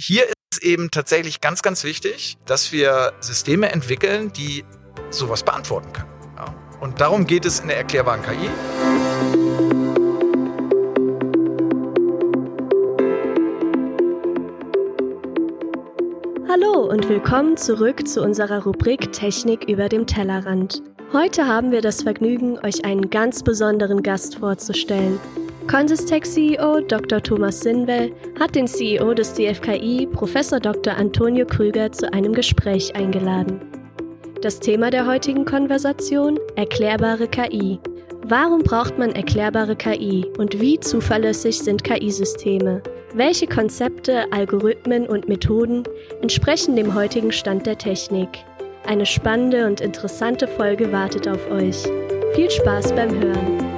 hier ist eben tatsächlich ganz, ganz wichtig, dass wir Systeme entwickeln, die sowas beantworten können. Ja. Und darum geht es in der erklärbaren KI. Hallo und willkommen zurück zu unserer Rubrik Technik über dem Tellerrand. Heute haben wir das Vergnügen, euch einen ganz besonderen Gast vorzustellen. Consistec CEO Dr. Thomas Sinwell hat den CEO des DFKI, Prof. Dr. Antonio Krüger, zu einem Gespräch eingeladen. Das Thema der heutigen Konversation: Erklärbare KI. Warum braucht man erklärbare KI und wie zuverlässig sind KI-Systeme? Welche Konzepte, Algorithmen und Methoden entsprechen dem heutigen Stand der Technik? Eine spannende und interessante Folge wartet auf euch. Viel Spaß beim Hören!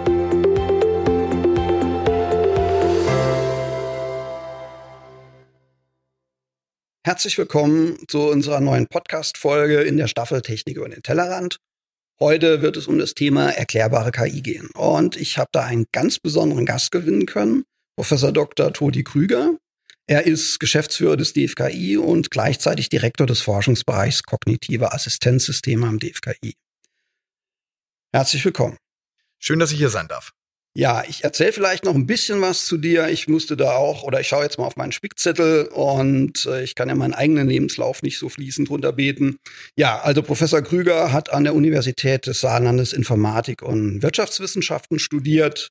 Herzlich willkommen zu unserer neuen Podcast-Folge in der Staffel Technik über den Tellerrand. Heute wird es um das Thema erklärbare KI gehen. Und ich habe da einen ganz besonderen Gast gewinnen können, Professor Dr. Todi Krüger. Er ist Geschäftsführer des DFKI und gleichzeitig Direktor des Forschungsbereichs Kognitive Assistenzsysteme am DFKI. Herzlich willkommen. Schön, dass ich hier sein darf. Ja, ich erzähle vielleicht noch ein bisschen was zu dir. Ich musste da auch, oder ich schaue jetzt mal auf meinen Spickzettel und äh, ich kann ja meinen eigenen Lebenslauf nicht so fließend runterbeten. Ja, also Professor Krüger hat an der Universität des Saarlandes Informatik und Wirtschaftswissenschaften studiert,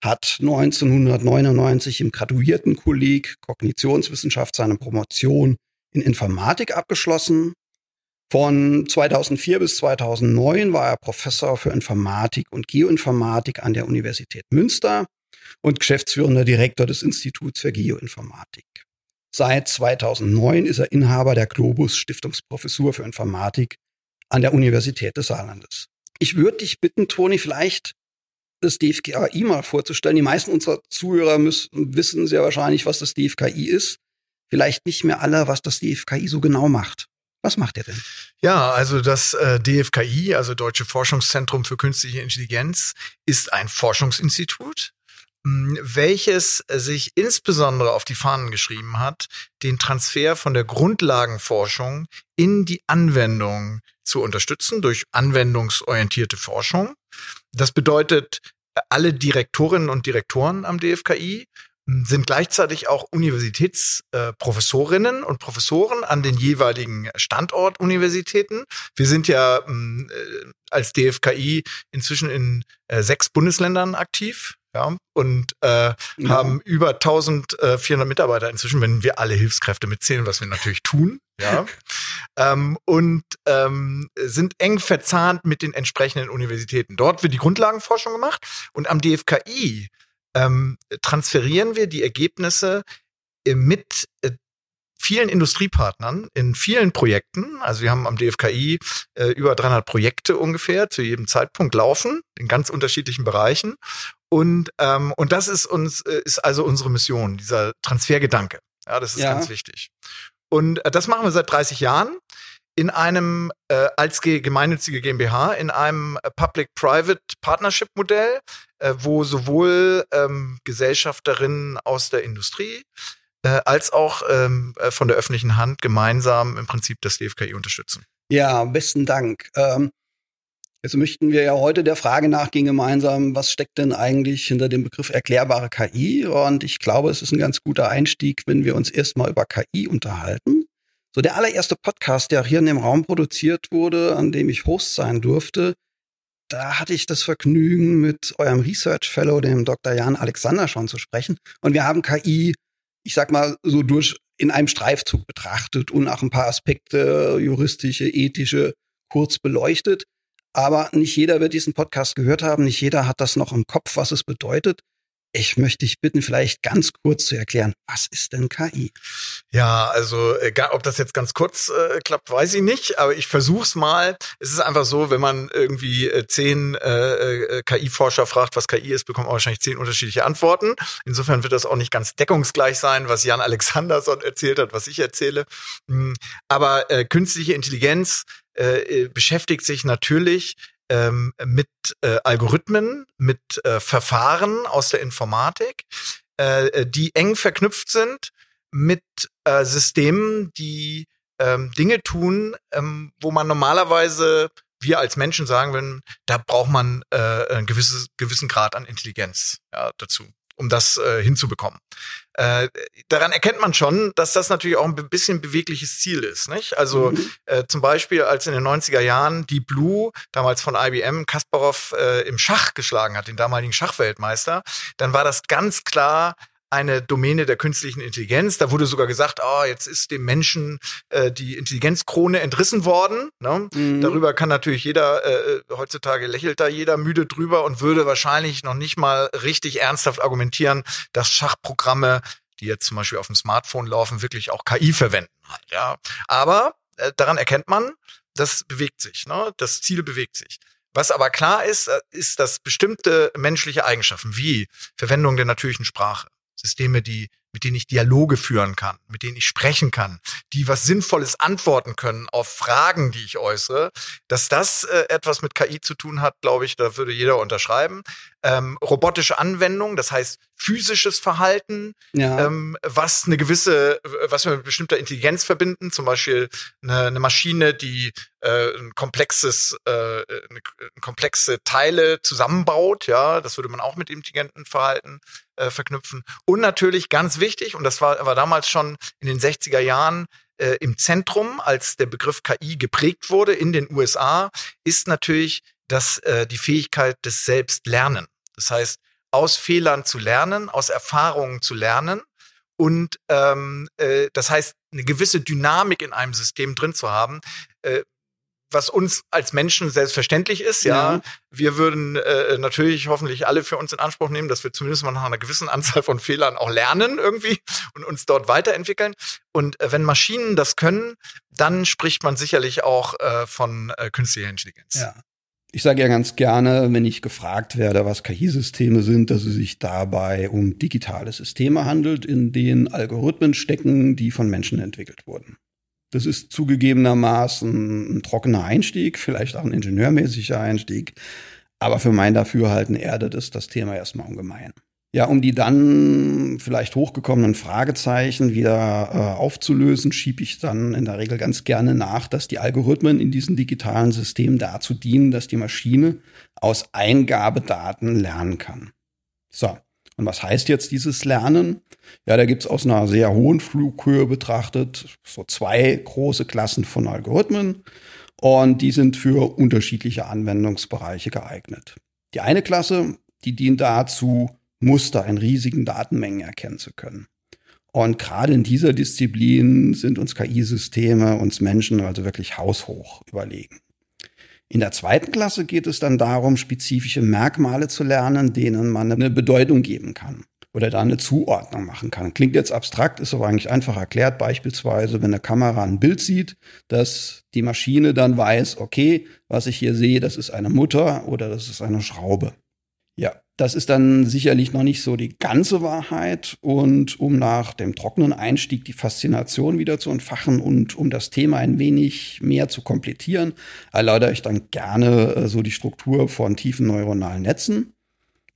hat 1999 im Graduiertenkolleg Kognitionswissenschaft seine Promotion in Informatik abgeschlossen von 2004 bis 2009 war er Professor für Informatik und Geoinformatik an der Universität Münster und geschäftsführender Direktor des Instituts für Geoinformatik. Seit 2009 ist er Inhaber der Globus Stiftungsprofessur für Informatik an der Universität des Saarlandes. Ich würde dich bitten, Toni, vielleicht das DFKI mal vorzustellen. Die meisten unserer Zuhörer müssen, wissen sehr wahrscheinlich, was das DFKI ist. Vielleicht nicht mehr alle, was das DFKI so genau macht. Was macht er denn? Ja, also das äh, DFKI, also Deutsche Forschungszentrum für Künstliche Intelligenz, ist ein Forschungsinstitut, mh, welches sich insbesondere auf die Fahnen geschrieben hat, den Transfer von der Grundlagenforschung in die Anwendung zu unterstützen durch anwendungsorientierte Forschung. Das bedeutet, alle Direktorinnen und Direktoren am DFKI sind gleichzeitig auch Universitätsprofessorinnen äh, und Professoren an den jeweiligen Standortuniversitäten. Wir sind ja äh, als DFKI inzwischen in äh, sechs Bundesländern aktiv. Ja, und äh, ja. haben über 1400 Mitarbeiter inzwischen, wenn wir alle Hilfskräfte mitzählen, was wir natürlich tun. Ja, ähm, und ähm, sind eng verzahnt mit den entsprechenden Universitäten. Dort wird die Grundlagenforschung gemacht und am DFKI ähm, transferieren wir die Ergebnisse äh, mit äh, vielen Industriepartnern in vielen Projekten. Also wir haben am DFKI äh, über 300 Projekte ungefähr zu jedem Zeitpunkt laufen in ganz unterschiedlichen Bereichen. Und ähm, und das ist uns äh, ist also unsere Mission, dieser Transfergedanke. Ja, das ist ja. ganz wichtig. Und äh, das machen wir seit 30 Jahren in einem äh, als gemeinnützige GmbH in einem Public-Private Partnership Modell, äh, wo sowohl ähm, Gesellschafterinnen aus der Industrie äh, als auch ähm, äh, von der öffentlichen Hand gemeinsam im Prinzip das DFKI unterstützen. Ja, besten Dank. Ähm, jetzt möchten wir ja heute der Frage nachgehen gemeinsam, was steckt denn eigentlich hinter dem Begriff erklärbare KI? Und ich glaube, es ist ein ganz guter Einstieg, wenn wir uns erstmal über KI unterhalten. So der allererste Podcast, der hier in dem Raum produziert wurde, an dem ich Host sein durfte, da hatte ich das Vergnügen, mit eurem Research Fellow, dem Dr. Jan Alexander, schon zu sprechen. Und wir haben KI, ich sag mal, so durch in einem Streifzug betrachtet und auch ein paar Aspekte, juristische, ethische, kurz beleuchtet. Aber nicht jeder wird diesen Podcast gehört haben, nicht jeder hat das noch im Kopf, was es bedeutet. Ich möchte dich bitten, vielleicht ganz kurz zu erklären, was ist denn KI? Ja, also äh, ob das jetzt ganz kurz äh, klappt, weiß ich nicht, aber ich versuch's mal. Es ist einfach so, wenn man irgendwie äh, zehn äh, äh KI-Forscher fragt, was KI ist, bekommt man wahrscheinlich zehn unterschiedliche Antworten. Insofern wird das auch nicht ganz deckungsgleich sein, was Jan Alexanderson erzählt hat, was ich erzähle. Hm, aber künstliche Intelligenz beschäftigt sich natürlich ähm, mit äh, Algorithmen, mit äh, Verfahren aus der Informatik, äh, die eng verknüpft sind mit äh, Systemen, die ähm, Dinge tun, ähm, wo man normalerweise wir als Menschen sagen würden, da braucht man äh, einen gewisses, gewissen Grad an Intelligenz ja, dazu um das äh, hinzubekommen. Äh, daran erkennt man schon, dass das natürlich auch ein bisschen bewegliches Ziel ist. Nicht? Also mhm. äh, zum Beispiel, als in den 90er Jahren die Blue, damals von IBM, Kasparov äh, im Schach geschlagen hat, den damaligen Schachweltmeister, dann war das ganz klar eine Domäne der künstlichen Intelligenz. Da wurde sogar gesagt, ah, oh, jetzt ist dem Menschen äh, die Intelligenzkrone entrissen worden. Ne? Mhm. Darüber kann natürlich jeder, äh, heutzutage lächelt da jeder müde drüber und würde wahrscheinlich noch nicht mal richtig ernsthaft argumentieren, dass Schachprogramme, die jetzt zum Beispiel auf dem Smartphone laufen, wirklich auch KI verwenden. Halt, ja. Aber äh, daran erkennt man, das bewegt sich, ne? das Ziel bewegt sich. Was aber klar ist, äh, ist, dass bestimmte menschliche Eigenschaften wie Verwendung der natürlichen Sprache, Systeme, die, mit denen ich Dialoge führen kann, mit denen ich sprechen kann, die was Sinnvolles antworten können auf Fragen, die ich äußere, dass das äh, etwas mit KI zu tun hat, glaube ich, da würde jeder unterschreiben. Ähm, robotische Anwendung, das heißt physisches Verhalten, ja. ähm, was eine gewisse, was wir mit bestimmter Intelligenz verbinden, zum Beispiel eine, eine Maschine, die äh, ein komplexes, äh, eine, komplexe Teile zusammenbaut, ja, das würde man auch mit intelligentem Verhalten äh, verknüpfen. Und natürlich ganz wichtig, und das war, war damals schon in den 60er Jahren äh, im Zentrum, als der Begriff KI geprägt wurde in den USA, ist natürlich das, äh, die Fähigkeit des Selbstlernen. Das heißt, aus Fehlern zu lernen, aus Erfahrungen zu lernen und ähm, äh, das heißt, eine gewisse Dynamik in einem System drin zu haben. Äh, was uns als Menschen selbstverständlich ist, ja. ja. Wir würden äh, natürlich hoffentlich alle für uns in Anspruch nehmen, dass wir zumindest mal nach einer gewissen Anzahl von Fehlern auch lernen irgendwie und uns dort weiterentwickeln. Und äh, wenn Maschinen das können, dann spricht man sicherlich auch äh, von äh, künstlicher Intelligenz. Ja. Ich sage ja ganz gerne, wenn ich gefragt werde, was KI-Systeme sind, dass es sich dabei um digitale Systeme handelt, in denen Algorithmen stecken, die von Menschen entwickelt wurden. Das ist zugegebenermaßen ein trockener Einstieg, vielleicht auch ein ingenieurmäßiger Einstieg. Aber für mein Dafürhalten erdet es das Thema erstmal ungemein. Ja, um die dann vielleicht hochgekommenen Fragezeichen wieder äh, aufzulösen, schiebe ich dann in der Regel ganz gerne nach, dass die Algorithmen in diesen digitalen Systemen dazu dienen, dass die Maschine aus Eingabedaten lernen kann. So, und was heißt jetzt dieses Lernen? Ja, da gibt's aus einer sehr hohen Flughöhe betrachtet so zwei große Klassen von Algorithmen und die sind für unterschiedliche Anwendungsbereiche geeignet. Die eine Klasse, die dient dazu, Muster in riesigen Datenmengen erkennen zu können. Und gerade in dieser Disziplin sind uns KI-Systeme, uns Menschen also wirklich haushoch überlegen. In der zweiten Klasse geht es dann darum, spezifische Merkmale zu lernen, denen man eine Bedeutung geben kann oder da eine Zuordnung machen kann. Klingt jetzt abstrakt, ist aber eigentlich einfach erklärt. Beispielsweise, wenn eine Kamera ein Bild sieht, dass die Maschine dann weiß, okay, was ich hier sehe, das ist eine Mutter oder das ist eine Schraube. Ja, das ist dann sicherlich noch nicht so die ganze Wahrheit. Und um nach dem trockenen Einstieg die Faszination wieder zu entfachen und um das Thema ein wenig mehr zu komplettieren, erläutere ich dann gerne äh, so die Struktur von tiefen neuronalen Netzen.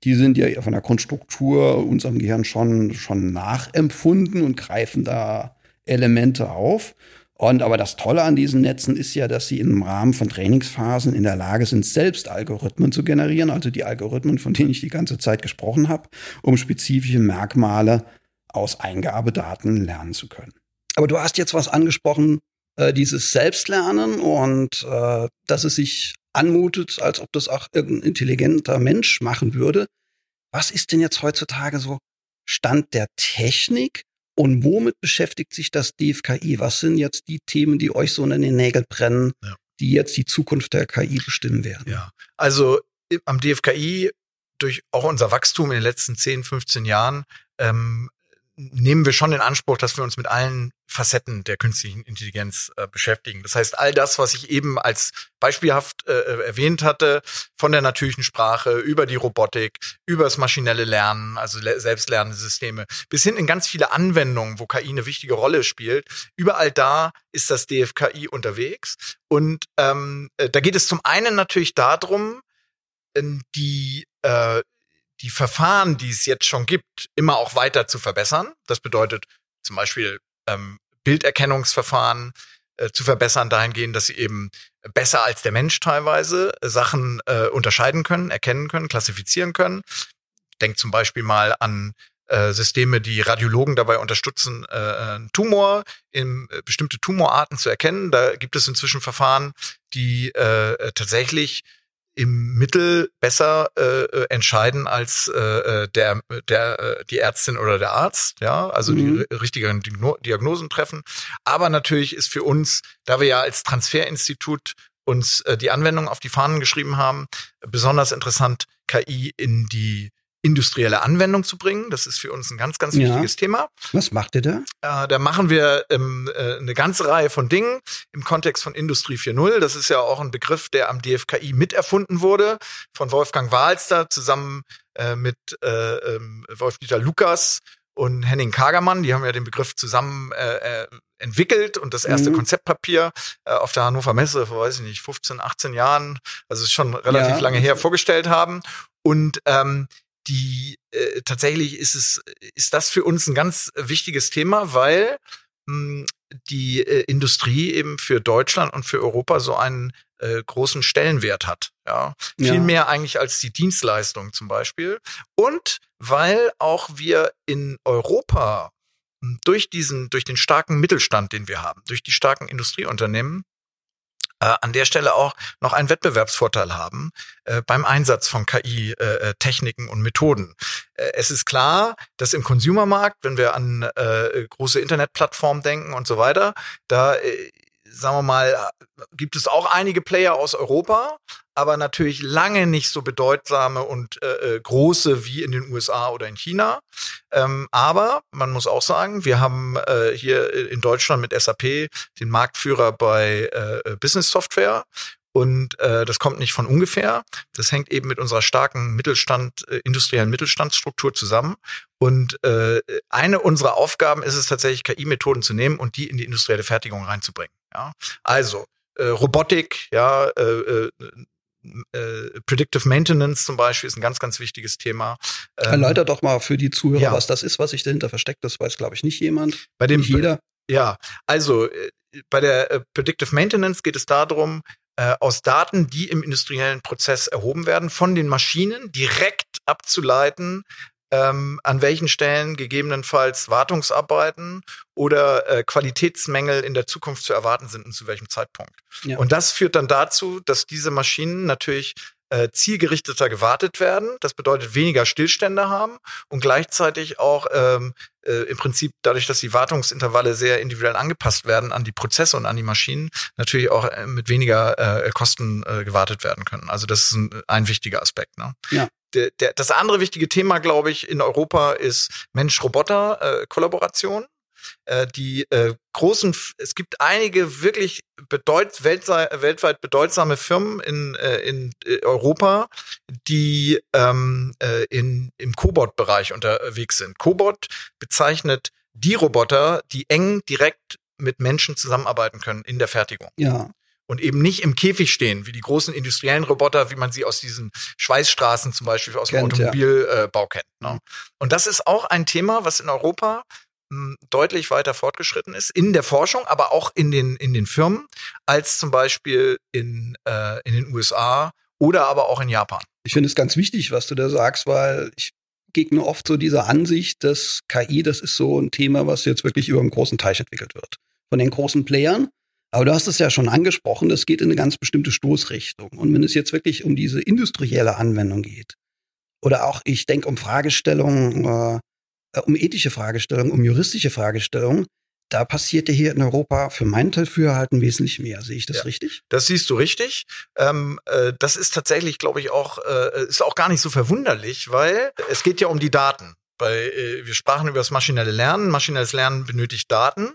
Die sind ja von der Grundstruktur unserem Gehirn schon, schon nachempfunden und greifen da Elemente auf. Und aber das Tolle an diesen Netzen ist ja, dass sie im Rahmen von Trainingsphasen in der Lage sind, selbst Algorithmen zu generieren, also die Algorithmen, von denen ich die ganze Zeit gesprochen habe, um spezifische Merkmale aus Eingabedaten lernen zu können. Aber du hast jetzt was angesprochen, äh, dieses Selbstlernen und äh, dass es sich anmutet, als ob das auch irgendein intelligenter Mensch machen würde. Was ist denn jetzt heutzutage so Stand der Technik und womit beschäftigt sich das DFKI? Was sind jetzt die Themen, die euch so in den Nägeln brennen, ja. die jetzt die Zukunft der KI bestimmen werden? Ja, also am DFKI durch auch unser Wachstum in den letzten 10, 15 Jahren ähm, nehmen wir schon in Anspruch, dass wir uns mit allen Facetten der künstlichen Intelligenz äh, beschäftigen. Das heißt, all das, was ich eben als beispielhaft äh, äh erwähnt hatte, von der natürlichen Sprache über die Robotik, über das maschinelle Lernen, also selbstlernende Systeme, bis hin in ganz viele Anwendungen, wo KI eine wichtige Rolle spielt. Überall da ist das DFKI unterwegs. Und ähm, äh, da geht es zum einen natürlich darum, die äh, die Verfahren, die es jetzt schon gibt, immer auch weiter zu verbessern. Das bedeutet zum Beispiel ähm, Bilderkennungsverfahren äh, zu verbessern dahingehend, dass sie eben besser als der Mensch teilweise Sachen äh, unterscheiden können, erkennen können, klassifizieren können. Denkt zum Beispiel mal an äh, Systeme, die Radiologen dabei unterstützen, äh, einen Tumor in äh, bestimmte Tumorarten zu erkennen. Da gibt es inzwischen Verfahren, die äh, tatsächlich im Mittel besser äh, äh entscheiden als äh, der der äh, die Ärztin oder der Arzt, ja, also mhm. die richtigen Diagnosen treffen. Aber natürlich ist für uns, da wir ja als Transferinstitut uns äh, die Anwendung auf die Fahnen geschrieben haben, besonders interessant KI in die industrielle Anwendung zu bringen. Das ist für uns ein ganz, ganz ja. wichtiges Thema. Was macht ihr da? Äh, da machen wir ähm, äh, eine ganze Reihe von Dingen im Kontext von Industrie 4.0. Das ist ja auch ein Begriff, der am DFKI miterfunden wurde von Wolfgang Wahlster zusammen äh, mit äh, ähm, Wolf-Dieter Lukas und Henning Kagermann. Die haben ja den Begriff zusammen äh, äh entwickelt und das erste mhm. Konzeptpapier äh, auf der Hannover Messe vor, weiß ich nicht, 15, 18 Jahren, also ist schon relativ ja. lange her, vorgestellt haben. Und ähm, die äh, tatsächlich ist es ist das für uns ein ganz wichtiges Thema, weil mh, hm, die äh, Industrie eben für Deutschland und für Europa so einen äh, großen Stellenwert hat. Ja, viel ja. mehr eigentlich als die Dienstleistung zum Beispiel. Und weil auch wir in Europa hm, durch diesen, durch den starken Mittelstand, den wir haben, durch die starken Industrieunternehmen, äh, an der Stelle auch noch einen Wettbewerbsvorteil haben äh, beim Einsatz von KI-Techniken äh, und Methoden. Äh, es ist klar, dass im Consumermarkt, wenn wir an äh, große Internetplattformen denken und so weiter, da äh, sagen wir mal, gibt es auch einige Player aus Europa, aber natürlich lange nicht so bedeutsame und äh, äh große wie in den USA oder in China. Ähm, aber man muss auch sagen, wir haben äh, hier in Deutschland mit SAP den Marktführer bei äh, Business Software und äh, das kommt nicht von ungefähr. Das hängt eben mit unserer starken Mittelstand, äh, industriellen Mittelstandsstruktur zusammen. Und äh, eine unserer Aufgaben ist es tatsächlich, KI-Methoden zu nehmen und die in die industrielle Fertigung reinzubringen. Ja? Also äh, Robotik, ja, äh, äh, äh, Predictive Maintenance zum Beispiel ist ein ganz, ganz wichtiges Thema. Ähm, Erläuter doch mal für die Zuhörer, ja. was das ist, was sich dahinter versteckt. Das weiß, glaube ich, nicht jemand. Bei dem nicht jeder. Ja, also äh, bei der äh, Predictive Maintenance geht es darum, aus Daten, die im industriellen Prozess erhoben werden, von den Maschinen direkt abzuleiten, ähm, an welchen Stellen gegebenenfalls Wartungsarbeiten oder äh, Qualitätsmängel in der Zukunft zu erwarten sind und zu welchem Zeitpunkt. Ja. Und das führt dann dazu, dass diese Maschinen natürlich äh, zielgerichteter gewartet werden. Das bedeutet weniger Stillstände haben und gleichzeitig auch ähm, äh, im Prinzip dadurch, dass die Wartungsintervalle sehr individuell angepasst werden an die Prozesse und an die Maschinen, natürlich auch äh, mit weniger äh, Kosten äh, gewartet werden können. Also das ist ein, ein wichtiger Aspekt. Ne? Ja. Der, der, das andere wichtige Thema, glaube ich, in Europa ist Mensch-Roboter-Kollaboration. Äh, die äh, großen, es gibt einige wirklich bedeut, weltweit bedeutsame Firmen in, äh, in äh, Europa, die ähm, äh, in, im Cobot-Bereich unterwegs sind. Cobot bezeichnet die Roboter, die eng direkt mit Menschen zusammenarbeiten können in der Fertigung. Ja und eben nicht im Käfig stehen, wie die großen industriellen Roboter, wie man sie aus diesen Schweißstraßen zum Beispiel aus kennt, dem Automobilbau ja. kennt. Ne? Und das ist auch ein Thema, was in Europa deutlich weiter fortgeschritten ist in der Forschung, aber auch in den in den Firmen als zum Beispiel in äh, in den USA oder aber auch in Japan. Ich finde es ganz wichtig, was du da sagst, weil ich gegne oft so dieser Ansicht, dass KI, das ist so ein Thema, was jetzt wirklich über einen großen Teich entwickelt wird. Von den großen Playern. Aber du hast es ja schon angesprochen, das geht in eine ganz bestimmte Stoßrichtung. Und wenn es jetzt wirklich um diese industrielle Anwendung geht, oder auch, ich denke, um Fragestellungen, äh, um ethische Fragestellungen, um juristische Fragestellungen, da passiert ja hier in Europa für meinen Teil für halt wesentlich mehr. Sehe ich das ja, richtig? Das siehst du richtig. Ähm, äh, das ist tatsächlich, glaube ich, auch, äh, ist auch gar nicht so verwunderlich, weil es geht ja um die Daten. Bei, äh, wir sprachen über das maschinelle Lernen. Maschinelles Lernen benötigt Daten.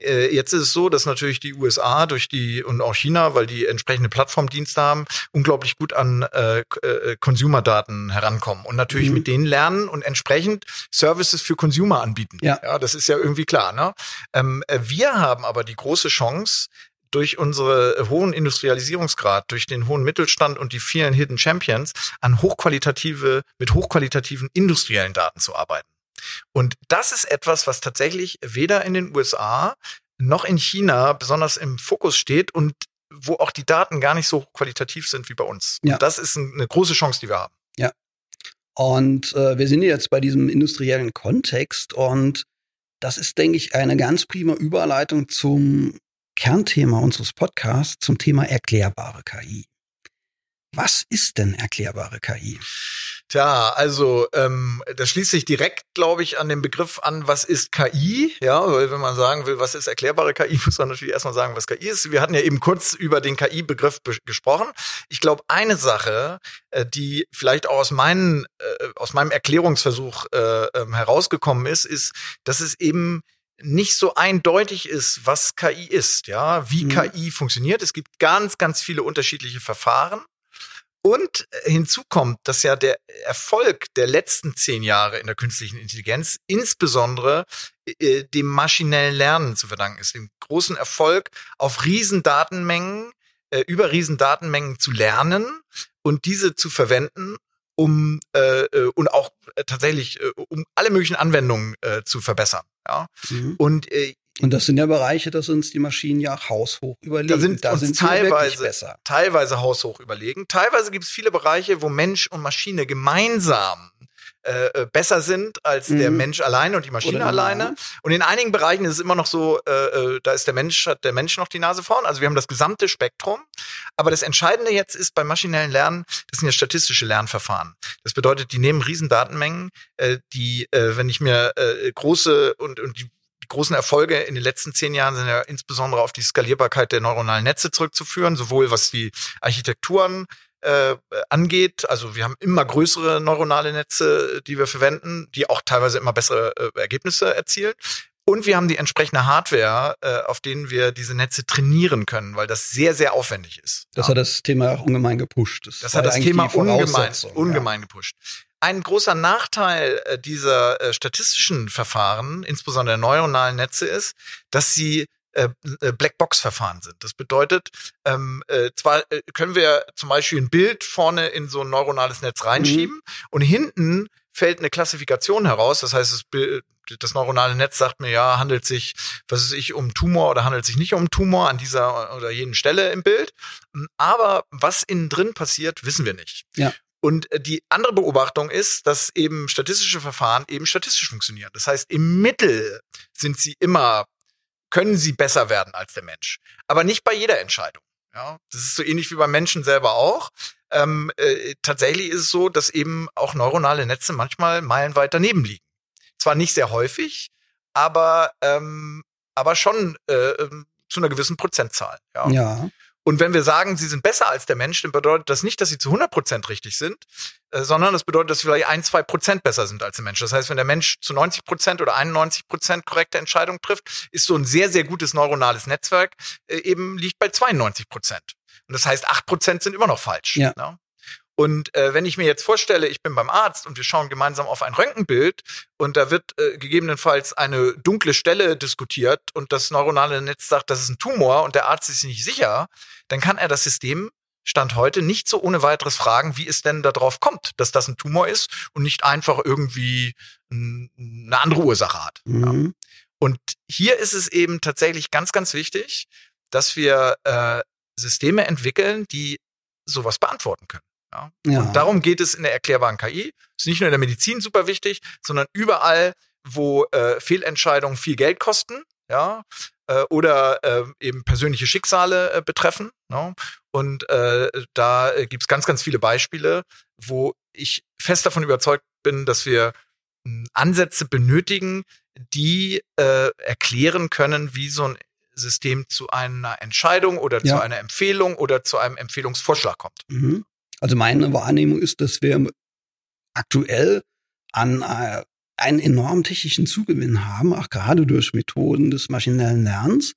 Äh, jetzt ist es so, dass natürlich die USA durch die und auch China, weil die entsprechende Plattformdienste haben, unglaublich gut an äh, äh, Consumer-Daten herankommen und natürlich mhm. mit denen lernen und entsprechend Services für Consumer anbieten. Ja, ja das ist ja irgendwie klar. Ne? Ähm, äh, wir haben aber die große Chance, durch unsere hohen Industrialisierungsgrad, durch den hohen Mittelstand und die vielen Hidden Champions an hochqualitative, mit hochqualitativen industriellen Daten zu arbeiten. Und das ist etwas, was tatsächlich weder in den USA noch in China besonders im Fokus steht und wo auch die Daten gar nicht so qualitativ sind wie bei uns. Ja. Und das ist eine große Chance, die wir haben. Ja. Und äh, wir sind jetzt bei diesem industriellen Kontext und das ist, denke ich, eine ganz prima Überleitung zum Kernthema unseres Podcasts, zum Thema erklärbare KI. Was ist denn erklärbare KI? Tja, also ähm, das schließt sich direkt, glaube ich, an den Begriff an, was ist KI? Ja, weil wenn man sagen will, was ist erklärbare KI, muss man natürlich erstmal sagen, was KI ist. Wir hatten ja eben kurz über den KI-Begriff gesprochen. Ich glaube, eine Sache, äh, die vielleicht auch aus, meinen, äh, aus meinem Erklärungsversuch äh, äh, herausgekommen ist, ist, dass es eben nicht so eindeutig ist, was KI ist, ja, wie mhm. KI funktioniert. Es gibt ganz, ganz viele unterschiedliche Verfahren. Und hinzu kommt, dass ja der Erfolg der letzten zehn Jahre in der künstlichen Intelligenz insbesondere äh, dem maschinellen Lernen zu verdanken ist, dem großen Erfolg auf Riesendatenmengen, äh, über Riesendatenmengen zu lernen und diese zu verwenden, um äh, äh und auch äh, tatsächlich äh, um alle möglichen Anwendungen äh, zu verbessern. Ja. Mhm. Und äh, und das sind ja Bereiche, dass uns die Maschinen ja haushoch überlegen. Da sind, da sind teilweise, teilweise haushoch überlegen. Teilweise gibt es viele Bereiche, wo Mensch und Maschine gemeinsam äh, äh, besser sind als mhm. der Mensch alleine und die Maschine Oder alleine. Und in einigen Bereichen ist es immer noch so, äh, äh, da ist der Mensch, hat der Mensch noch die Nase vorn. Also wir haben das gesamte Spektrum. Aber das Entscheidende jetzt ist beim maschinellen Lernen, das sind ja statistische Lernverfahren. Das bedeutet, die nehmen Riesendatenmengen, äh, die, äh, wenn ich mir äh, große und, und die die großen Erfolge in den letzten zehn Jahren sind ja insbesondere auf die Skalierbarkeit der neuronalen Netze zurückzuführen, sowohl was die Architekturen äh, angeht. Also wir haben immer größere neuronale Netze, die wir verwenden, die auch teilweise immer bessere äh, Ergebnisse erzielen. Und wir haben die entsprechende Hardware, äh, auf denen wir diese Netze trainieren können, weil das sehr, sehr aufwendig ist. Das ja. hat das Thema auch ungemein gepusht. Das, das hat das Thema ungemein, ungemein ja. gepusht ein großer Nachteil äh, dieser äh, statistischen Verfahren, insbesondere der neuronalen Netze, ist, dass sie äh, Blackbox-Verfahren sind. Das bedeutet, ähm, äh, zwar können wir zum Beispiel ein Bild vorne in so ein neuronales Netz reinschieben mhm. und hinten fällt eine Klassifikation heraus. Das heißt, das, das neuronale Netz sagt mir, ja, handelt sich, was ist ich, um Tumor oder handelt sich nicht um Tumor an dieser oder jenen Stelle im Bild. Aber was innen drin passiert, wissen wir nicht. Ja. Und äh, die andere Beobachtung ist, dass eben statistische Verfahren eben statistisch funktionieren. Das heißt, im Mittel sind sie immer, können sie besser werden als der Mensch. Aber nicht bei jeder Entscheidung. Ja, das ist so ähnlich wie beim Menschen selber auch. Ähm, äh, tatsächlich ist es so, dass eben auch neuronale Netze manchmal meilenweit daneben liegen. Zwar nicht sehr häufig, aber ähm, aber schon äh, ähm, zu einer gewissen Prozentzahl. Ja. ja. Und wenn wir sagen, sie sind besser als der Mensch, dann bedeutet das nicht, dass sie zu 100 Prozent richtig sind, äh, sondern das bedeutet, dass sie vielleicht ein, zwei Prozent besser sind als der Mensch. Das heißt, wenn der Mensch zu 90 Prozent oder 91 Prozent korrekte Entscheidungen trifft, ist so ein sehr, sehr gutes neuronales Netzwerk äh, eben liegt bei 92 Prozent. Und das heißt, acht Prozent sind immer noch falsch. Ja. Ne? Und äh, wenn ich mir jetzt vorstelle, ich bin beim Arzt und wir schauen gemeinsam auf ein Röntgenbild und da wird äh, gegebenenfalls eine dunkle Stelle diskutiert und das neuronale Netz sagt, das ist ein Tumor und der Arzt ist nicht sicher, dann kann er das System Stand heute nicht so ohne weiteres fragen, wie es denn darauf kommt, dass das ein Tumor ist und nicht einfach irgendwie eine andere Ursache hat. Mhm. Ja. Und hier ist es eben tatsächlich ganz, ganz wichtig, dass wir äh, Systeme entwickeln, die sowas beantworten können. Ja? ja. Und darum geht es in der erklärbaren KI. Ist nicht nur in der Medizin super wichtig, sondern überall, wo äh, Fehlentscheidungen viel Geld kosten, ja, äh, oder äh, eben persönliche Schicksale äh, betreffen. No? Ne? Und äh, da äh, gibt's ganz, ganz viele Beispiele, wo ich fest davon überzeugt bin, dass wir mh, hm, Ansätze benötigen, die äh, erklären können, wie so ein System zu einer Entscheidung oder ja. zu einer Empfehlung oder zu einem Empfehlungsvorschlag kommt. Mhm. Also meine Wahrnehmung ist, dass wir aktuell an äh, einen enormen technischen Zugewinn haben, auch gerade durch Methoden des maschinellen Lernens,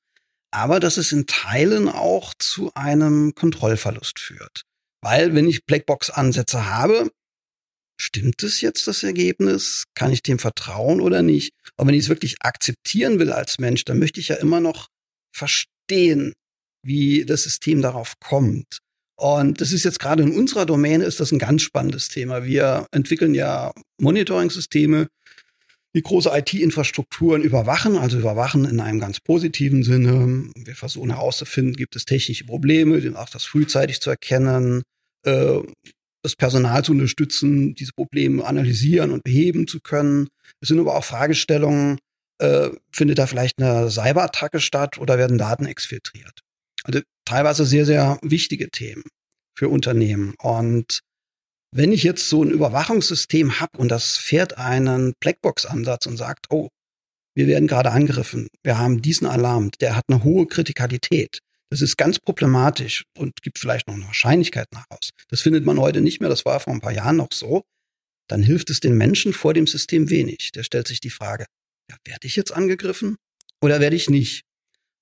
aber dass es in Teilen auch zu einem Kontrollverlust führt. Weil wenn ich Blackbox-Ansätze habe, stimmt es jetzt das Ergebnis? Kann ich dem vertrauen oder nicht? Aber wenn ich es wirklich akzeptieren will als Mensch, dann möchte ich ja immer noch verstehen, wie das System darauf kommt. Und das ist jetzt gerade in unserer Domäne ist das ein ganz spannendes Thema. Wir entwickeln ja Monitoring-Systeme die große IT-Infrastrukturen überwachen, also überwachen in einem ganz positiven Sinne. Wir versuchen herauszufinden, gibt es technische Probleme, auch das frühzeitig zu erkennen, äh, das Personal zu unterstützen, diese Probleme analysieren und beheben zu können. Es sind aber auch Fragestellungen, äh, findet da vielleicht eine Cyberattacke statt oder werden Daten exfiltriert? Also teilweise sehr, sehr wichtige Themen für Unternehmen. Und wenn ich jetzt so ein Überwachungssystem habe und das fährt einen Blackbox-Ansatz und sagt, oh, wir werden gerade angegriffen, wir haben diesen Alarm, der hat eine hohe Kritikalität. Das ist ganz problematisch und gibt vielleicht noch eine Wahrscheinlichkeit nach aus. Das findet man heute nicht mehr, das war vor ein paar Jahren noch so. Dann hilft es den Menschen vor dem System wenig. Der stellt sich die Frage, ja, werde ich jetzt angegriffen oder werde ich nicht?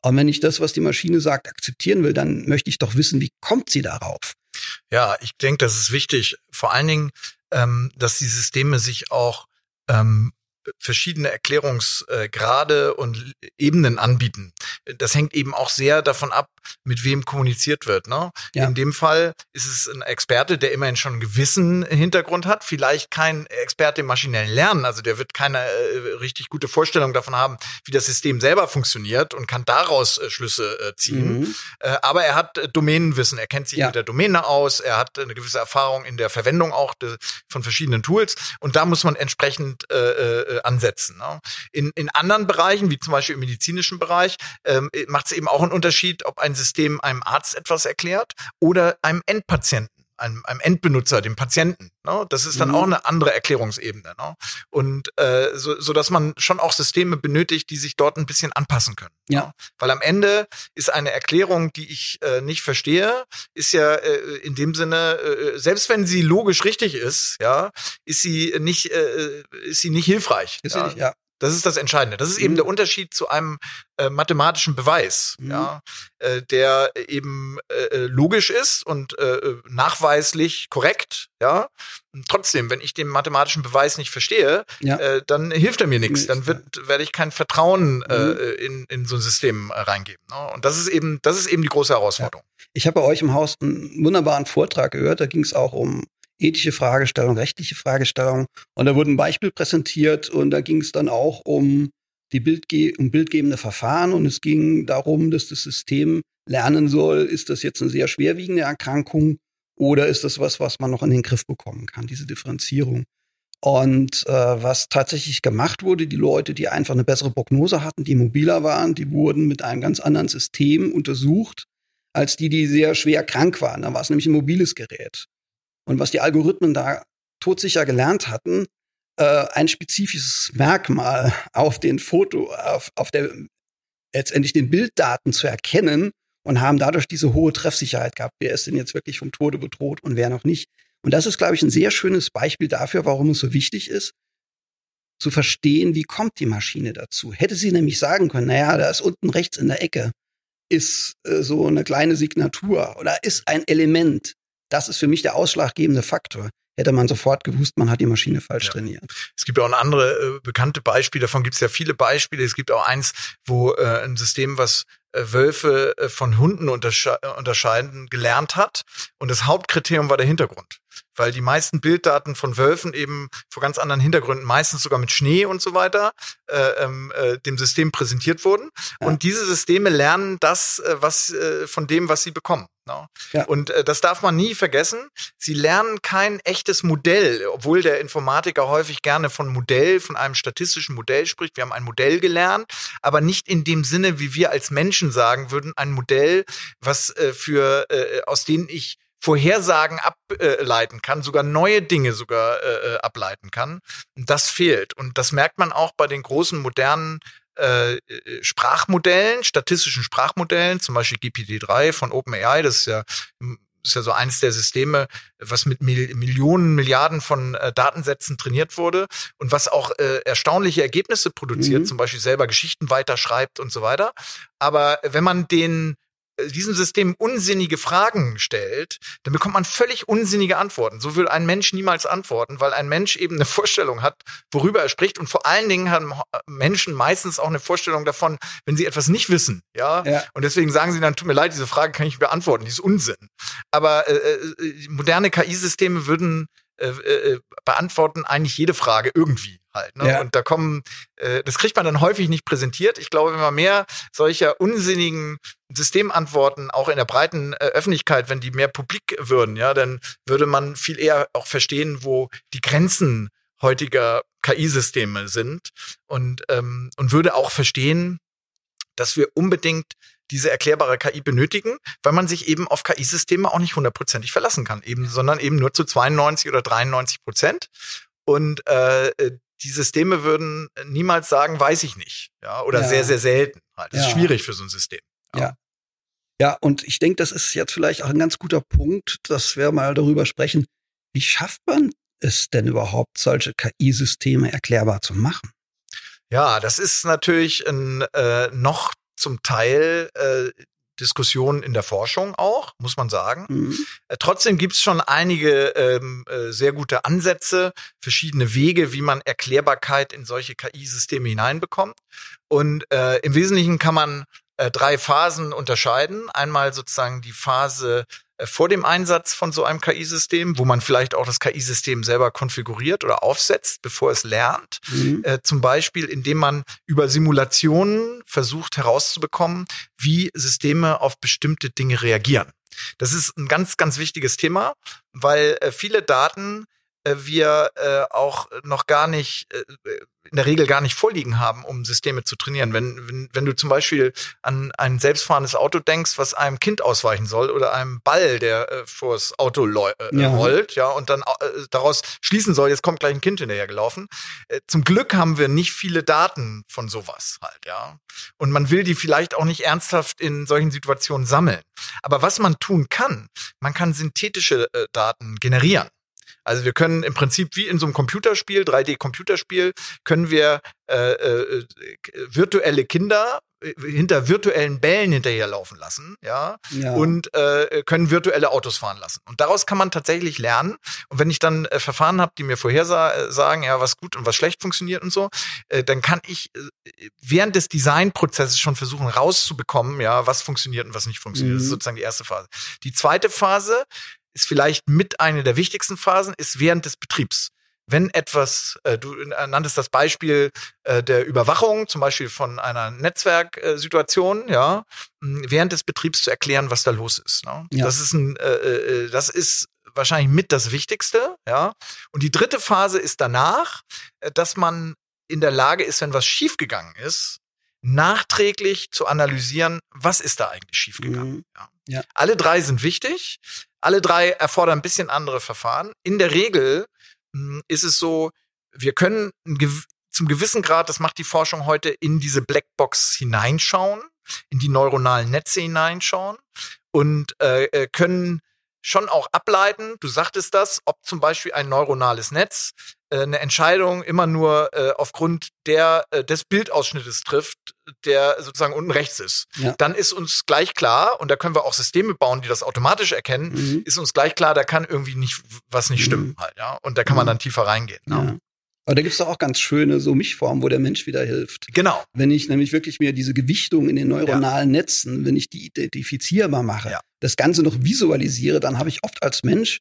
Und wenn ich das, was die Maschine sagt, akzeptieren will, dann möchte ich doch wissen, wie kommt sie darauf? Ja, ich denke, das ist wichtig. Vor allen Dingen, ähm, dass die Systeme sich auch ähm, verschiedene Erklärungsgrade und Ebenen anbieten. Das hängt eben auch sehr davon ab, mit wem kommuniziert wird. Ne? Ja. In dem Fall ist es ein Experte, der immerhin schon einen gewissen Hintergrund hat, vielleicht kein Experte im maschinellen Lernen, also der wird keine äh, richtig gute Vorstellung davon haben, wie das System selber funktioniert und kann daraus äh, Schlüsse äh, ziehen. Mhm. Äh, aber er hat äh, Domänenwissen, er kennt sich ja. mit der Domäne aus, er hat eine gewisse Erfahrung in der Verwendung auch de, von verschiedenen Tools und da muss man entsprechend äh, äh, ansetzen. Ne? In, in anderen Bereichen, wie zum Beispiel im medizinischen Bereich, ähm, macht es eben auch einen Unterschied, ob ein System einem Arzt etwas erklärt oder einem Endpatienten einem, einem Endbenutzer, dem Patienten. Ne? Das ist dann mhm. auch eine andere Erklärungsebene. Ne? Und äh, so, so dass man schon auch Systeme benötigt, die sich dort ein bisschen anpassen können. Ja. Ne? Weil am Ende ist eine Erklärung, die ich äh, nicht verstehe, ist ja äh, in dem Sinne, äh, selbst wenn sie logisch richtig ist, ja, ist sie nicht, äh, ist sie nicht hilfreich. Ist ja. Nicht, ja. Das ist das Entscheidende. Das ist eben mhm. der Unterschied zu einem äh, mathematischen Beweis, mhm. ja, äh, der eben äh, äh logisch ist und äh, äh, nachweislich korrekt, ja. Und trotzdem, wenn ich den mathematischen Beweis nicht verstehe, ja. äh, dann hilft er mir nichts. Dann wird werde ich kein Vertrauen äh, mhm. äh, in, in so ein System äh, reingeben. Ne? Und das ist eben das ist eben die große Herausforderung. Ja. Ich habe bei euch im Haus einen wunderbaren Vortrag gehört. Da ging es auch um ethische Fragestellung, rechtliche Fragestellung. Und da wurde ein Beispiel präsentiert und da ging es dann auch um die Bildge um bildgebende Verfahren und es ging darum, dass das System lernen soll, ist das jetzt eine sehr schwerwiegende Erkrankung oder ist das was, was man noch in den Griff bekommen kann, diese Differenzierung. Und äh, was tatsächlich gemacht wurde, die Leute, die einfach eine bessere Prognose hatten, die mobiler waren, die wurden mit einem ganz anderen System untersucht, als die, die sehr schwer krank waren. Da war es nämlich ein mobiles Gerät. Und was die Algorithmen da todsicher gelernt hatten, äh, ein spezifisches Merkmal auf den Foto, auf, auf der letztendlich den Bilddaten zu erkennen und haben dadurch diese hohe Treffsicherheit gehabt. Wer ist denn jetzt wirklich vom Tode bedroht und wer noch nicht? Und das ist, glaube ich, ein sehr schönes Beispiel dafür, warum es so wichtig ist, zu verstehen, wie kommt die Maschine dazu. Hätte sie nämlich sagen können, naja, da ist unten rechts in der Ecke, ist äh, so eine kleine Signatur oder ist ein Element. Das ist für mich der ausschlaggebende Faktor. Hätte man sofort gewusst, man hat die Maschine falsch ja. trainiert. Es gibt auch andere äh, bekannte Beispiele, davon gibt es ja viele Beispiele. Es gibt auch eins, wo äh, ein System, was äh, Wölfe äh, von Hunden untersche unterscheiden, gelernt hat. Und das Hauptkriterium war der Hintergrund weil die meisten Bilddaten von Wölfen eben vor ganz anderen Hintergründen, meistens sogar mit Schnee und so weiter, äh, ähm, äh, dem System präsentiert wurden. Ja. Und diese Systeme lernen das, äh, was äh, von dem, was sie bekommen. No? Ne? Ja. Und äh, das darf man nie vergessen. Sie lernen kein echtes Modell, obwohl der Informatiker häufig gerne von Modell, von einem statistischen Modell spricht. Wir haben ein Modell gelernt, aber nicht in dem Sinne, wie wir als Menschen sagen würden, ein Modell, was äh, für äh, aus denen ich Vorhersagen ableiten kann, sogar neue Dinge sogar äh, äh, ableiten kann. Und das fehlt. Und das merkt man auch bei den großen modernen äh, Sprachmodellen, statistischen Sprachmodellen, zum Beispiel GPT-3 von OpenAI, das ist ja ist ja so eins der Systeme, was mit Mil Millionen, Milliarden von äh, Datensätzen trainiert wurde und was auch äh, erstaunliche Ergebnisse produziert, mhm. zum Beispiel selber Geschichten weiterschreibt und so weiter. Aber wenn man den äh, diesem System unsinnige Fragen stellt, dann bekommt man völlig unsinnige Antworten. So will ein Mensch niemals antworten, weil ein Mensch eben eine Vorstellung hat, worüber er spricht. Und vor allen Dingen haben Menschen meistens auch eine Vorstellung davon, wenn sie etwas nicht wissen. Ja. ja. Und deswegen sagen sie dann, tut mir leid, diese Frage kann ich nicht beantworten, die ist Unsinn. Aber äh, äh moderne KI-Systeme würden äh, äh, beantworten eigentlich jede Frage irgendwie halt. Ne? Ja. Und da kommen, äh, das kriegt man dann häufig nicht präsentiert. Ich glaube, wenn man mehr solcher unsinnigen Systemantworten auch in der breiten äh, Öffentlichkeit, wenn die mehr publik würden, ja, dann würde man viel eher auch verstehen, wo die Grenzen heutiger KI-Systeme sind und, ähm, und würde auch verstehen, dass wir unbedingt diese erklärbare KI benötigen, weil man sich eben auf KI-Systeme auch nicht hundertprozentig verlassen kann, eben, sondern eben nur zu 92 oder 93 Prozent. Und äh, die Systeme würden niemals sagen, weiß ich nicht, ja, oder ja. sehr, sehr selten. Halt. Das ja. ist schwierig für so ein System. Ja. ja. Ja, und ich denke, das ist jetzt vielleicht auch ein ganz guter Punkt, dass wir mal darüber sprechen, wie schafft man es denn überhaupt, solche KI-Systeme erklärbar zu machen? Ja, das ist natürlich ein äh, noch zum Teil äh, Diskussionen in der Forschung auch, muss man sagen. Mhm. Äh, trotzdem gibt's schon einige ähm, äh, sehr gute Ansätze, verschiedene Wege, wie man Erklärbarkeit in solche KI-Systeme hineinbekommt. Und äh, im Wesentlichen kann man äh, drei Phasen unterscheiden. Einmal sozusagen die Phase vor dem Einsatz von so einem KI-System, wo man vielleicht auch das KI-System selber konfiguriert oder aufsetzt, bevor es lernt. Mhm. Äh, zum Beispiel, indem man über Simulationen versucht herauszubekommen, wie Systeme auf bestimmte Dinge reagieren. Das ist ein ganz, ganz wichtiges Thema, weil äh, viele Daten äh, wir äh, auch noch gar nicht, äh, in der Regel gar nicht vorliegen haben, um Systeme zu trainieren. Wenn, wenn, wenn du zum Beispiel an ein selbstfahrendes Auto denkst, was einem Kind ausweichen soll oder einem Ball, der äh, vors Auto äh, ja. rollt, ja, und dann äh, daraus schließen soll, jetzt kommt gleich ein Kind hinterher gelaufen. Äh, zum Glück haben wir nicht viele Daten von sowas halt, ja. Und man will die vielleicht auch nicht ernsthaft in solchen Situationen sammeln. Aber was man tun kann, man kann synthetische äh, Daten generieren. Also wir können im Prinzip wie in so einem Computerspiel, 3D-Computerspiel, können wir äh, äh, virtuelle Kinder äh, hinter virtuellen Bällen hinterherlaufen lassen, ja, ja. und äh, können virtuelle Autos fahren lassen. Und daraus kann man tatsächlich lernen. Und wenn ich dann äh, Verfahren habe, die mir vorhersagen, ja, was gut und was schlecht funktioniert und so, äh, dann kann ich äh, während des Designprozesses schon versuchen rauszubekommen, ja, was funktioniert und was nicht funktioniert. Mhm. Das ist mhm. sozusagen die erste Phase. Die zweite Phase ist vielleicht mit einer der wichtigsten Phasen, ist während des Betriebs. Wenn etwas, äh, du nanntest das Beispiel äh, der Überwachung, zum Beispiel von einer Netzwerksituation, ja, während des Betriebs zu erklären, was da los ist. Ne? Ja. Das ist ein, äh, äh, das ist wahrscheinlich mit das Wichtigste, ja. Und die dritte Phase ist danach, äh, dass man in der Lage ist, wenn was schiefgegangen ist, nachträglich zu analysieren, was ist da eigentlich schiefgegangen. Mhm. Ja. Alle drei sind wichtig. Alle drei erfordern ein bisschen andere Verfahren. In der Regel mh, hm, ist es so, wir können zum gewissen Grad, das macht die Forschung heute, in diese Blackbox hineinschauen, in die neuronalen Netze hineinschauen und äh, äh können schon auch ableiten, du sagtest das, ob zum Beispiel ein neuronales Netz äh, eine Entscheidung immer nur äh, aufgrund der äh, des Bildausschnittes trifft, der sozusagen unten rechts ist. Ja. Dann ist uns gleich klar, und da können wir auch Systeme bauen, die das automatisch erkennen, mhm. ist uns gleich klar, da kann irgendwie nicht was nicht mhm. stimmen halt, ja. Und da kann man mhm. dann tiefer reingehen. Ja. Aber da gibt's doch auch ganz schöne so Mischformen, wo der Mensch wieder hilft. Genau. Wenn ich nämlich wirklich mir diese Gewichtung in den neuronalen ja. Netzen, wenn ich die identifizierbar mache, ja. das Ganze noch visualisiere, dann habe ich oft als Mensch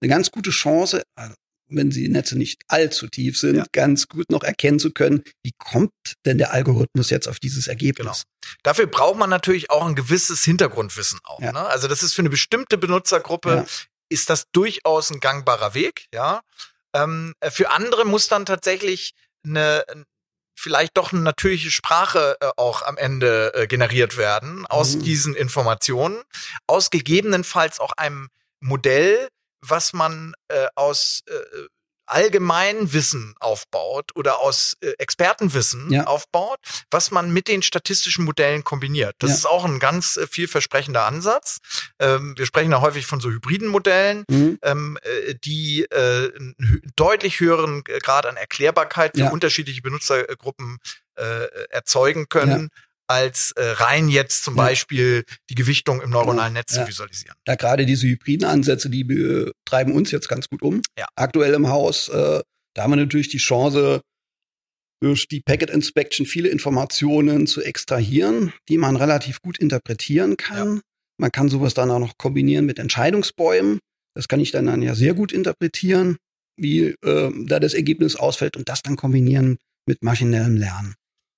eine ganz gute Chance, also wenn die Netze nicht allzu tief sind, ja. ganz gut noch erkennen zu können, wie kommt denn der Algorithmus jetzt auf dieses Ergebnis. Genau. Dafür braucht man natürlich auch ein gewisses Hintergrundwissen auch. Ja. Ne? Also das ist für eine bestimmte Benutzergruppe, ja. ist das durchaus ein gangbarer Weg, ja. Ähm, äh, für andere muss dann tatsächlich eine vielleicht doch eine natürliche Sprache äh, auch am Ende äh, generiert werden aus mhm. diesen Informationen, aus gegebenenfalls auch einem Modell, was man äh, aus äh, allgemeinen Wissen aufbaut oder aus äh, Expertenwissen ja. aufbaut, was man mit den statistischen Modellen kombiniert. Das ja. ist auch ein ganz äh, vielversprechender Ansatz. Ähm, wir sprechen da häufig von so hybriden Modellen, mhm. ähm, äh, die äh, einen deutlich höheren Grad an Erklärbarkeit für ja. unterschiedliche Benutzergruppen äh, erzeugen können als äh, rein jetzt zum ja. Beispiel die Gewichtung im neuronalen Netz ja. zu visualisieren. Ja, gerade diese hybriden Ansätze, die treiben uns jetzt ganz gut um. Ja. Aktuell im Haus, äh, da haben wir natürlich die Chance, durch die Packet Inspection viele Informationen zu extrahieren, die man relativ gut interpretieren kann. Ja. Man kann sowas dann auch noch kombinieren mit Entscheidungsbäumen. Das kann ich dann, dann ja sehr gut interpretieren. wie äh, da das Ergebnis ausfällt und das dann kombinieren mit maschinellem Lernen.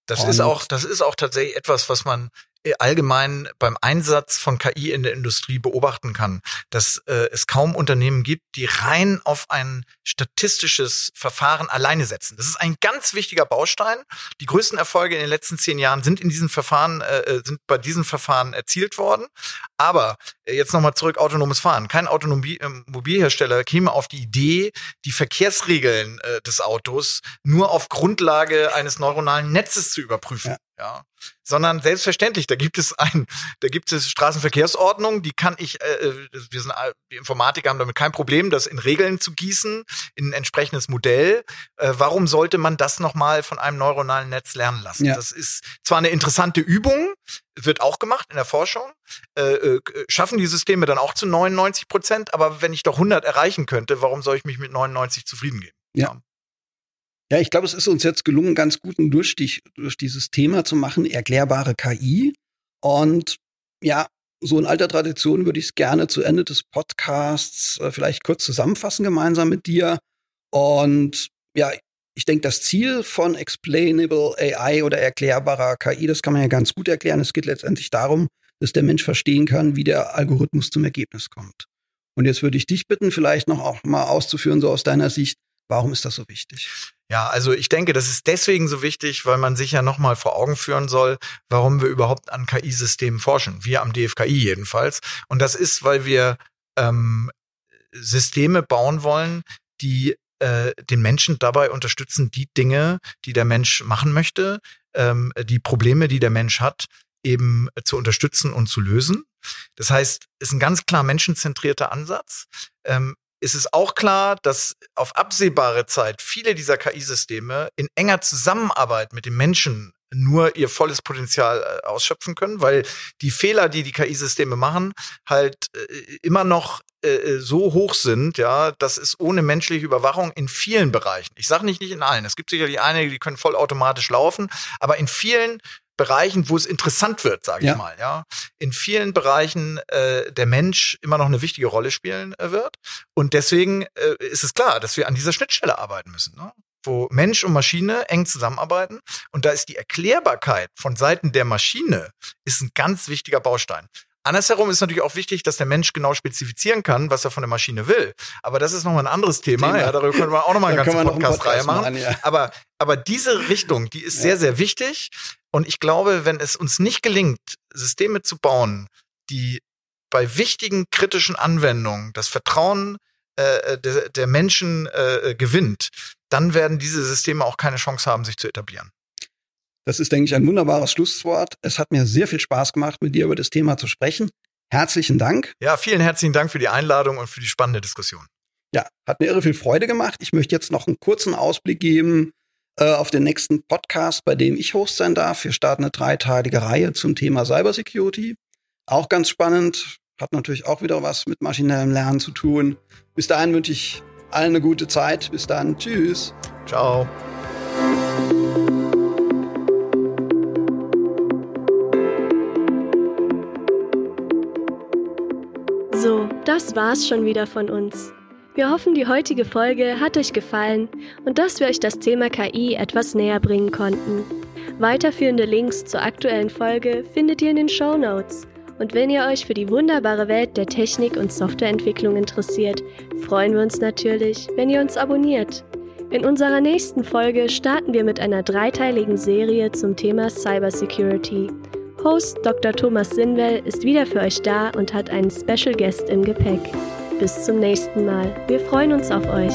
Das ist auch, das ist auch tatsächlich etwas, was man allgemein beim Einsatz von KI in der Industrie beobachten kann, dass äh, es kaum Unternehmen gibt, die rein auf ein statistisches Verfahren alleine setzen. Das ist ein ganz wichtiger Baustein. Die größten Erfolge in den letzten zehn Jahren sind in diesen Verfahren, äh, äh sind bei diesen Verfahren erzielt worden. Aber äh, jetzt nochmal zurück, autonomes Fahren. Kein Automobilhersteller käme auf die Idee, die Verkehrsregeln äh, des Autos nur auf Grundlage eines neuronalen Netzes zu überprüfen. Ja. Ja. Sondern selbstverständlich, da gibt es ein, da gibt es Straßenverkehrsordnung, die kann ich, äh, äh wir sind, die Informatiker haben damit kein Problem, das in Regeln zu gießen, in ein entsprechendes Modell. Äh, warum sollte man das nochmal von einem neuronalen Netz lernen lassen? Ja. Das ist zwar eine interessante Übung, wird auch gemacht in der Forschung, äh, äh schaffen die Systeme dann auch zu 99 Prozent, aber wenn ich doch 100 erreichen könnte, warum soll ich mich mit 99 zufrieden geben? Ja. Ja. Ich glaube, es ist uns jetzt gelungen, ganz guten Durchstich durch dieses Thema zu machen, erklärbare KI. Und ja, so in alter Tradition würde ich es gerne zu Ende des Podcasts äh, vielleicht kurz zusammenfassen gemeinsam mit dir. Und ja, ich denke, das Ziel von Explainable AI oder erklärbarer KI, das kann man ja ganz gut erklären. Es geht letztendlich darum, dass der Mensch verstehen kann, wie der Algorithmus zum Ergebnis kommt. Und jetzt würde ich dich bitten, vielleicht noch auch mal auszuführen, so aus deiner Sicht, warum ist das so wichtig? Ja, also ich denke, das ist deswegen so wichtig, weil man sich ja nochmal vor Augen führen soll, warum wir überhaupt an KI-Systemen forschen. Wir am DFKI jedenfalls. Und das ist, weil wir ähm, Systeme bauen wollen, die äh, den Menschen dabei unterstützen, die Dinge, die der Mensch machen möchte, ähm, die Probleme, die der Mensch hat, eben zu unterstützen und zu lösen. Das heißt, ist ein ganz klar menschenzentrierter Ansatz. Ähm, ist es auch klar, dass auf absehbare Zeit viele dieser KI-Systeme in enger Zusammenarbeit mit den Menschen nur ihr volles Potenzial äh, ausschöpfen können, weil die Fehler, die die KI-Systeme machen, halt äh, immer noch äh, äh, so hoch sind, ja, dass es ohne menschliche Überwachung in vielen Bereichen, ich sage nicht nicht in allen, es gibt sicherlich einige, die können vollautomatisch laufen, aber in vielen Bereichen, wo es interessant wird, sage ich ja. mal, ja, in vielen Bereichen äh, der Mensch immer noch eine wichtige Rolle spielen äh, wird. Und deswegen äh, ist es klar, dass wir an dieser Schnittstelle arbeiten müssen. Ne? wo Mensch und Maschine eng zusammenarbeiten. Und da ist die Erklärbarkeit von Seiten der Maschine ist ein ganz wichtiger Baustein. Andersherum ist natürlich auch wichtig, dass der Mensch genau spezifizieren kann, was er von der Maschine will. Aber das ist nochmal ein anderes Thema. Thema. Ja, darüber können wir auch nochmal eine ganze Podcast-Reihe machen. machen ja. aber, aber diese Richtung, die ist ja. sehr, sehr wichtig. Und ich glaube, wenn es uns nicht gelingt, Systeme zu bauen, die bei wichtigen kritischen Anwendungen das Vertrauen äh, der, der Menschen äh, gewinnt, dann werden diese Systeme auch keine Chance haben, sich zu etablieren. Das ist, denke ich, ein wunderbares Schlusswort. Es hat mir sehr viel Spaß gemacht, mit dir über das Thema zu sprechen. Herzlichen Dank. Ja, vielen herzlichen Dank für die Einladung und für die spannende Diskussion. Ja, hat mir irre viel Freude gemacht. Ich möchte jetzt noch einen kurzen Ausblick geben äh, auf den nächsten Podcast, bei dem ich Host sein darf. Wir starten eine dreiteilige Reihe zum Thema Cybersecurity. Auch ganz spannend. Hat natürlich auch wieder was mit maschinellem Lernen zu tun. Bis dahin wünsche ich allen eine gute Zeit. Bis dann. Tschüss. Ciao. So, das war's schon wieder von uns. Wir hoffen, die heutige Folge hat euch gefallen und dass wir euch das Thema KI etwas näher bringen konnten. Weiterführende Links zur aktuellen Folge findet ihr in den Show Notes. Und wenn ihr euch für die wunderbare Welt der Technik und Softwareentwicklung interessiert, freuen wir uns natürlich, wenn ihr uns abonniert. In unserer nächsten Folge starten wir mit einer dreiteiligen Serie zum Thema Cybersecurity. Host Dr. Thomas Sinwell ist wieder für euch da und hat einen Special Guest im Gepäck. Bis zum nächsten Mal. Wir freuen uns auf euch.